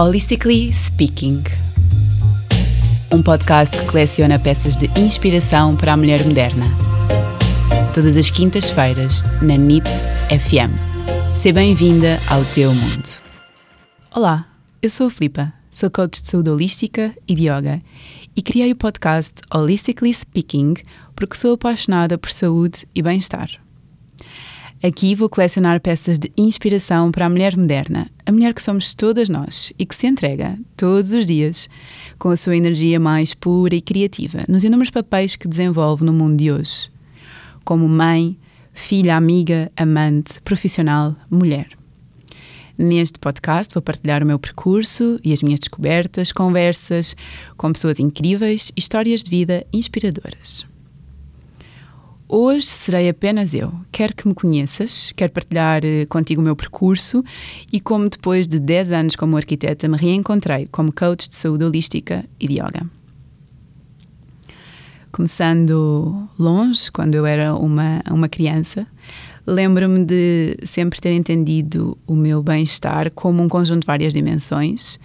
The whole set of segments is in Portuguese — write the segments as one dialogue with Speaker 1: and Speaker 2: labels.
Speaker 1: Holistically Speaking um podcast que coleciona peças de inspiração para a mulher moderna. Todas as quintas-feiras, na NIT FM. Seja bem-vinda ao teu mundo. Olá, eu sou a Filipa, sou coach de saúde holística e de yoga e criei o podcast Holistically Speaking porque sou apaixonada por saúde e bem-estar. Aqui vou colecionar peças de inspiração para a mulher moderna, a mulher que somos todas nós e que se entrega, todos os dias, com a sua energia mais pura e criativa, nos inúmeros papéis que desenvolve no mundo de hoje. Como mãe, filha, amiga, amante, profissional, mulher. Neste podcast vou partilhar o meu percurso e as minhas descobertas, conversas com pessoas incríveis e histórias de vida inspiradoras. Hoje serei apenas eu. Quero que me conheças, quero partilhar eh, contigo o meu percurso e como depois de 10 anos como arquiteta me reencontrei como coach de saúde holística e de yoga. Começando longe, quando eu era uma, uma criança, lembro-me de sempre ter entendido o meu bem-estar como um conjunto de várias dimensões.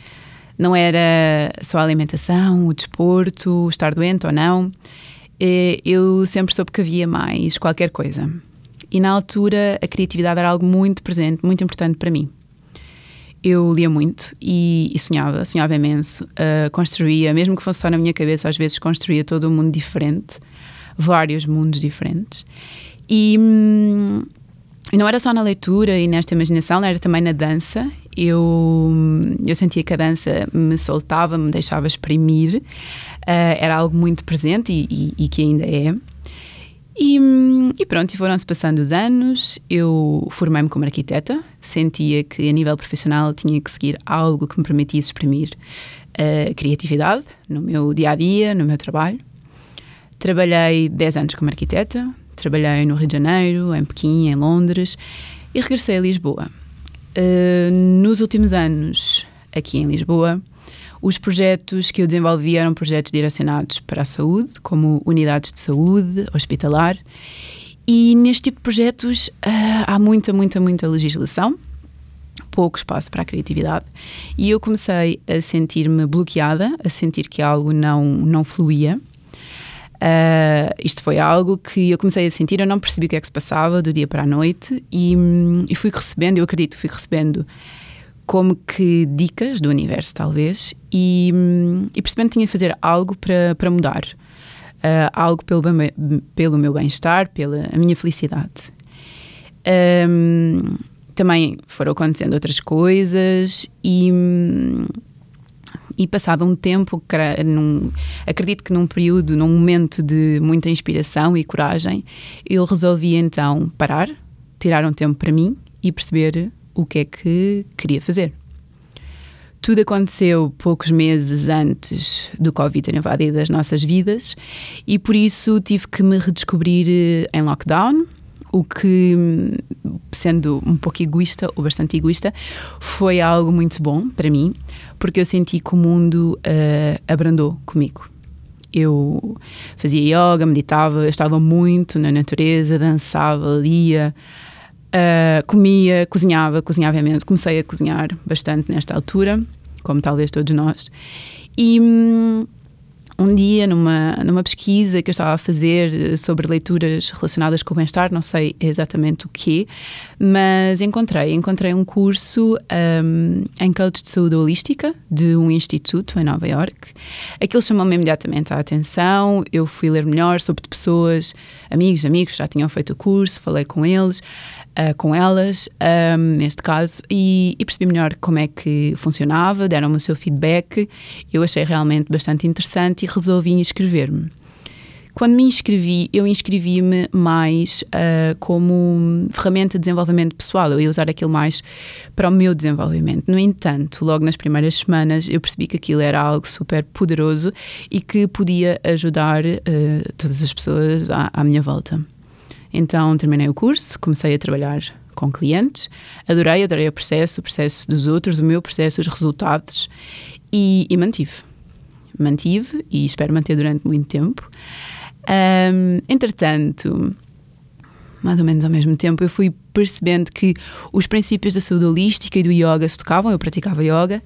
Speaker 1: Não era só a alimentação, o desporto, estar doente ou não eu sempre soube que havia mais qualquer coisa. E na altura a criatividade era algo muito presente, muito importante para mim. Eu lia muito e, e sonhava, sonhava imenso, uh, construía, mesmo que fosse só na minha cabeça, às vezes construía todo um mundo diferente, vários mundos diferentes. E, hum, não era só na leitura e nesta imaginação, era também na dança. Eu, eu sentia que a dança me soltava, me deixava exprimir uh, era algo muito presente e, e, e que ainda é. E, e, pronto, foram-se passando os anos, eu formei-me como arquiteta, sentia que a nível profissional tinha que seguir algo que me permitisse exprimir a uh, criatividade no meu dia a dia, no meu trabalho. Trabalhei 10 anos como arquiteta, trabalhei no Rio de Janeiro, em Pequim, em Londres e regressei a Lisboa. Uh, nos últimos anos, aqui em Lisboa, os projetos que eu desenvolvi eram projetos direcionados para a saúde, como unidades de saúde, hospitalar. E neste tipo de projetos uh, há muita, muita, muita legislação, pouco espaço para a criatividade. E eu comecei a sentir-me bloqueada, a sentir que algo não, não fluía. Uh, isto foi algo que eu comecei a sentir, eu não percebi o que é que se passava do dia para a noite e, e fui recebendo, eu acredito que fui recebendo como que dicas do universo, talvez, e, e percebendo que tinha que fazer algo para, para mudar. Uh, algo pelo, pelo meu bem-estar, pela minha felicidade. Um, também foram acontecendo outras coisas e, e passado um tempo, num, acredito que num período, num momento de muita inspiração e coragem, eu resolvi então parar, tirar um tempo para mim e perceber o que é que queria fazer. Tudo aconteceu poucos meses antes do Covid ter invadido as nossas vidas e por isso tive que me redescobrir eh, em lockdown, o que, sendo um pouco egoísta ou bastante egoísta, foi algo muito bom para mim, porque eu senti que o mundo uh, abrandou comigo. Eu fazia yoga, meditava, estava muito na natureza, dançava, lia. Uh, comia, cozinhava, cozinhava imenso. Comecei a cozinhar bastante nesta altura, como talvez todos nós. E um, um dia, numa, numa pesquisa que eu estava a fazer sobre leituras relacionadas com o bem-estar, não sei exatamente o quê, mas encontrei, encontrei um curso um, em coach de saúde holística de um instituto em Nova York. Aquilo chamou-me imediatamente a atenção. Eu fui ler melhor sobre pessoas, amigos, amigos já tinham feito o curso, falei com eles uh, com elas, um, neste caso, e, e, percebi melhor como é que funcionava, deram-me o seu feedback. Eu achei realmente bastante interessante e resolvi inscrever-me. Quando me inscrevi, eu inscrevi-me mais uh, como ferramenta de desenvolvimento pessoal. Eu ia usar aquilo mais para o meu desenvolvimento. No entanto, logo nas primeiras semanas, eu percebi que aquilo era algo super poderoso e que podia ajudar uh, todas as pessoas à, à minha volta. Então terminei o curso, comecei a trabalhar com clientes, adorei, adorei o processo, o processo dos outros, o meu processo, os resultados e, e mantive. Mantive e espero manter durante muito tempo. Um, entretanto, mais ou menos ao mesmo tempo, eu fui percebendo que os princípios da saúde holística e do yoga se tocavam, eu praticava yoga,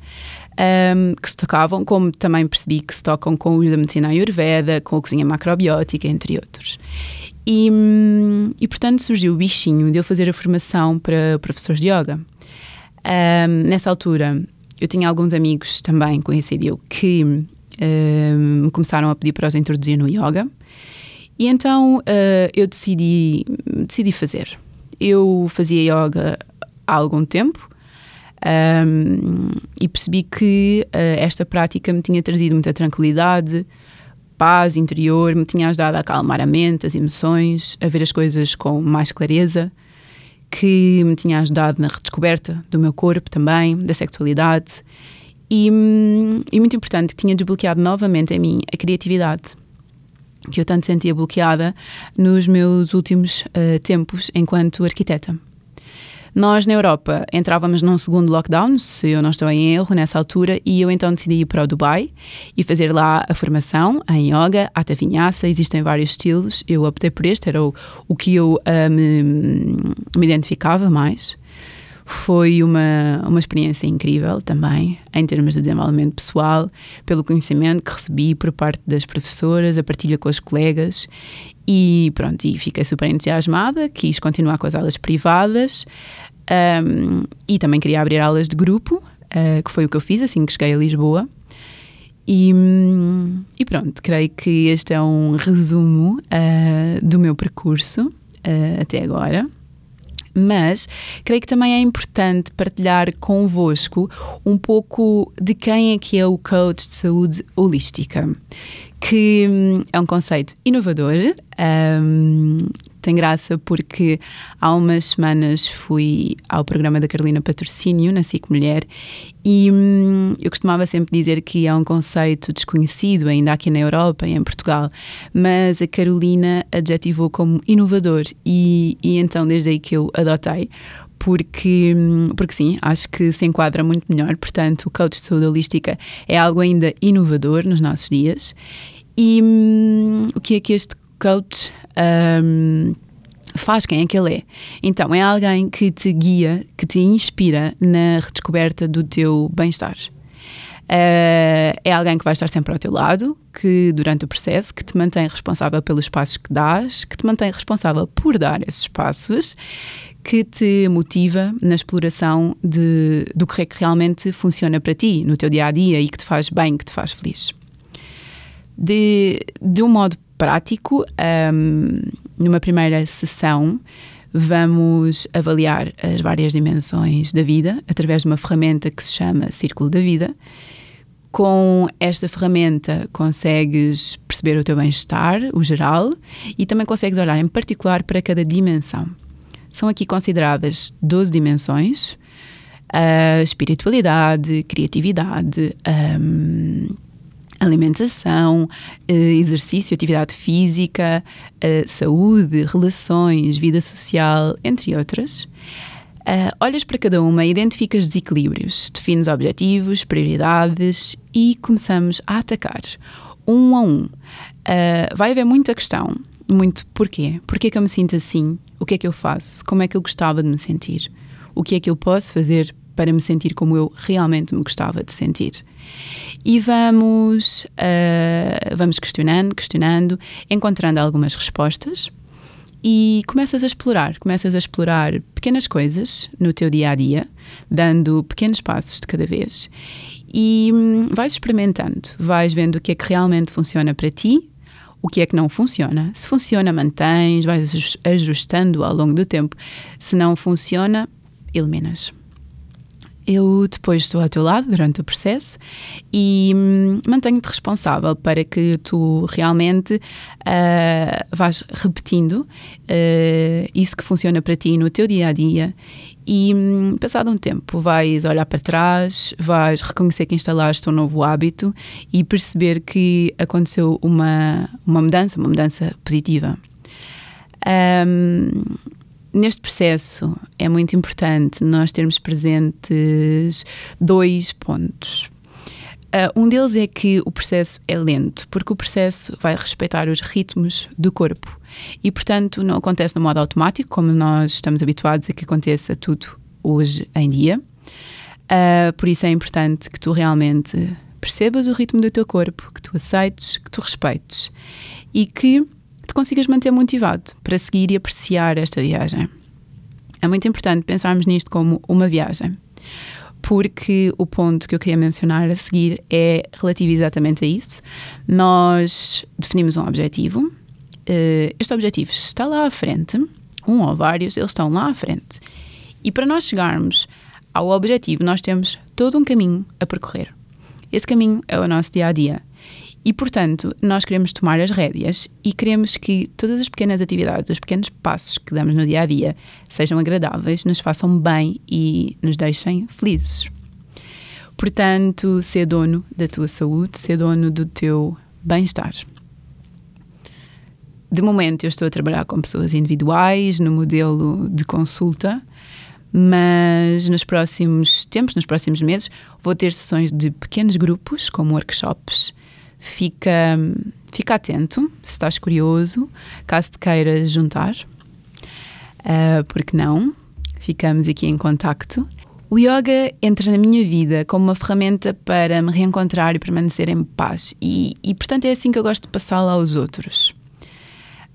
Speaker 1: um, que se tocavam, como também percebi que se tocam com o da medicina ayurveda, com a cozinha macrobiótica, entre outros. E, e portanto surgiu o bichinho de eu fazer a formação para professores de yoga. Um, nessa altura, eu tinha alguns amigos também, conhecido eu, que um, me começaram a pedir para os introduzir no yoga. E então uh, eu decidi, decidi fazer. Eu fazia yoga há algum tempo um, e percebi que uh, esta prática me tinha trazido muita tranquilidade, paz interior, me tinha ajudado a acalmar a mente, as emoções, a ver as coisas com mais clareza, que me tinha ajudado na redescoberta do meu corpo também, da sexualidade e, hum, e muito importante, que tinha desbloqueado novamente em mim a criatividade que eu tanto sentia bloqueada nos meus últimos uh, tempos enquanto arquiteta. Nós, na Europa, entrávamos num segundo lockdown, se eu não estou em erro, nessa altura, e eu então decidi ir para o Dubai e fazer lá a formação em yoga, Hatha Vinyasa, existem vários estilos, eu optei por este, era o, o que eu uh, me, me identificava mais. Foi uma, uma experiência incrível também, em termos de desenvolvimento pessoal, pelo conhecimento que recebi por parte das professoras, a partilha com os colegas. E pronto, e fiquei super entusiasmada, quis continuar com as aulas privadas um, e também queria abrir aulas de grupo, uh, que foi o que eu fiz assim que cheguei a Lisboa. E, e pronto, creio que este é um resumo uh, do meu percurso uh, até agora. Mas creio que também é importante partilhar convosco um pouco de quem é que é o coach de saúde holística, que hum, é um conceito inovador, um, tem graça porque há umas semanas fui ao programa da Carolina Patrocínio, na SIC Mulher, e hum, eu costumava sempre dizer que é um conceito desconhecido ainda aqui na Europa e em Portugal, mas a Carolina adjetivou como inovador e, e então desde aí que eu adotei, porque, hum, porque sim, acho que se enquadra muito melhor. Portanto, o coach de saúde holística é algo ainda inovador nos nossos dias. E hum, o que é que este coach um, faz quem é que ele é. Então, é alguém que te guia, que te inspira na redescoberta do teu bem-estar. Uh, é alguém que vai estar sempre ao teu lado, que durante o processo, que te mantém responsável pelos passos que dás, que te mantém responsável por dar esses passos, que te motiva na exploração de, do que é que realmente funciona para ti no teu dia a dia e que te faz bem, que te faz feliz. De, de um modo prático. Um, numa primeira sessão, vamos avaliar as várias dimensões da vida através de uma ferramenta que se chama Círculo da Vida. Com esta ferramenta consegues perceber o teu bem-estar, o geral, e também consegues olhar em particular para cada dimensão. São aqui consideradas 12 dimensões: a espiritualidade, criatividade, alimentação, eh, exercício, atividade física, eh, saúde, relações, vida social, entre outras. Uh, olhas para cada uma, identificas desequilíbrios, defines objetivos, prioridades e começamos a atacar, um a um. Uh, vai haver muita questão, muito porquê? Porquê que eu me sinto assim? O que é que eu faço? Como é que eu gostava de me sentir? O que é que eu posso fazer para me sentir como eu realmente me gostava de sentir? E vamos, uh, vamos questionando, questionando, encontrando algumas respostas e começas a explorar, começas a explorar pequenas coisas no teu dia a dia, dando pequenos passos de cada vez e hum, vais experimentando, vais vendo o que é que realmente funciona para ti, o que é que não funciona. Se funciona, mantens, vais ajustando ao longo do tempo. Se não funciona, eliminas eu depois estou ao teu lado durante o processo e hum, mantenho-te responsável para que tu realmente uh, vás repetindo uh, isso que funciona para ti no teu dia a dia e hum, passado um tempo vais olhar para trás, vais reconhecer que instalaste um novo hábito e perceber que aconteceu uma, uma mudança, uma mudança positiva. Um, neste processo é muito importante nós termos presentes dois pontos. Uh, um deles é que o processo é lento, porque o processo vai respeitar os ritmos do corpo e, portanto, não acontece no modo automático, como nós estamos habituados a que aconteça tudo hoje em dia. Uh, por isso é importante que tu realmente percebas o ritmo do teu corpo, que tu aceites, que tu respeites e que te consigas manter motivado para seguir e apreciar esta viagem. É muito importante pensarmos nisto como uma viagem, porque o ponto que eu queria mencionar a seguir é relativo exatamente a isso. Nós definimos um objetivo, eh, este objetivo está lá à frente, um ou vários, eles estão lá à frente. E para nós chegarmos ao objetivo, nós temos todo um caminho a percorrer. Esse caminho é o nosso dia a dia. E, portanto, nós queremos tomar as rédeas e queremos que todas as pequenas atividades, os pequenos passos que damos no dia a dia sejam agradáveis, nos façam bem e nos deixem felizes. Portanto, ser dono da tua saúde, ser dono do teu bem-estar. De momento, eu estou a trabalhar com pessoas individuais no modelo de consulta, mas nos próximos tempos, nos próximos meses, vou ter sessões de pequenos grupos, como workshops, fica, fica atento se estás curioso, caso te queiras juntar, uh, porque não? Ficamos aqui em contacto. O yoga entra na minha vida como uma ferramenta para me reencontrar e permanecer em paz, e, e portanto é assim que eu gosto de passá-la aos outros.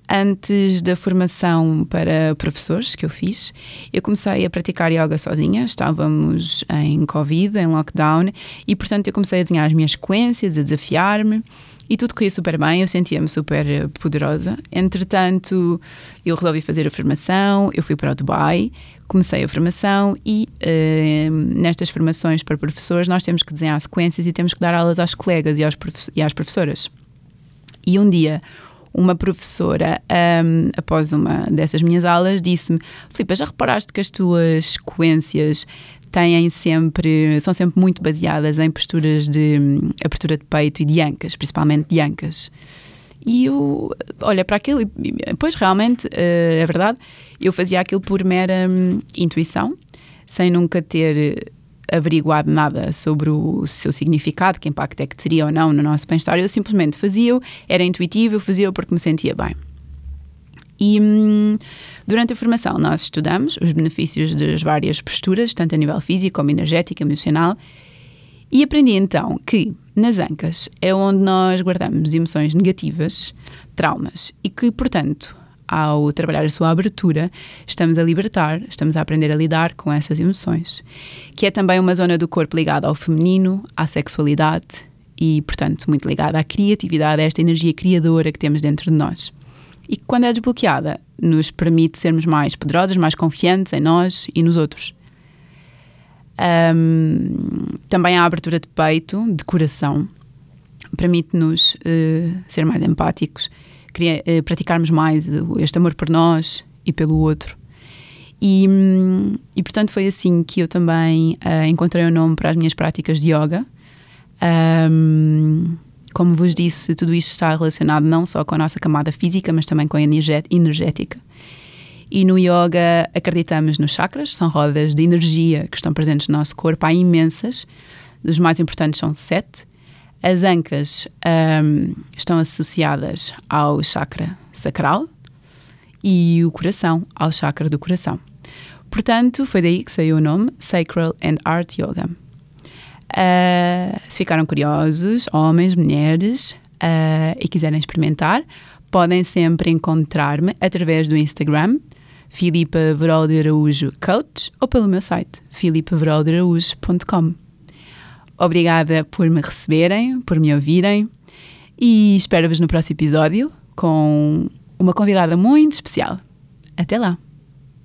Speaker 1: Antes da formação para professores que eu fiz, eu comecei a praticar yoga sozinha. Estávamos em Covid, em lockdown, e portanto eu comecei a desenhar as minhas sequências, a desafiar-me e tudo corria super bem, eu sentia-me super poderosa. Entretanto, eu resolvi fazer a formação, eu fui para o Dubai, comecei a formação e uh, nestas formações para professores nós temos que desenhar sequências e temos que dar aulas às colegas e, aos e às professoras. E um dia uma professora, um, após uma dessas minhas aulas, disse-me: Filipe, já reparaste que as tuas sequências têm sempre, são sempre muito baseadas em posturas de um, abertura de peito e de ancas, principalmente de ancas. E eu olha para aquilo, e, pois realmente uh, é verdade, eu fazia aquilo por mera um, intuição, sem nunca ter averiguado nada sobre o seu significado, que impacto é que teria ou não no nosso bem-estar. Eu simplesmente fazia-o, era intuitivo, eu fazia-o porque me sentia bem. E hum, durante a formação nós estudamos os benefícios das várias posturas, tanto a nível físico como energético, emocional, e aprendi então que nas ancas é onde nós guardamos emoções negativas, traumas, e que, portanto, ao trabalhar a sua abertura, estamos a libertar, estamos a aprender a lidar com essas emoções, que é também uma zona do corpo ligada ao feminino, à sexualidade e, portanto, muito ligada à criatividade, a esta energia criadora que temos dentro de nós. E que, quando é desbloqueada, nos permite sermos mais poderosas, mais confiantes em nós e nos outros. Um, também a abertura de peito, de coração, permite-nos uh, ser mais empáticos queria, uh, praticarmos mais este amor por nós e pelo outro. E, hum, e portanto foi assim que eu também uh, encontrei o um nome para as minhas práticas de yoga. Um, como vos disse, tudo isto está relacionado não só com a nossa camada física, mas também com a energética. E no yoga acreditamos nos chakras, são rodas de energia que estão presentes no nosso corpo, há imensas. Os mais importantes são sete, as ancas um, estão associadas ao chakra sacral e o coração ao chakra do coração. Portanto, foi daí que saiu o nome Sacral and Art Yoga. Uh, se ficaram curiosos, homens, mulheres, uh, e quiserem experimentar, podem sempre encontrar-me através do Instagram, Filipa Verolde Araújo Coach, ou pelo meu site, filipaveroldearaújo.com. Obrigada por me receberem, por me ouvirem e espero-vos no próximo episódio com uma convidada muito especial. Até lá!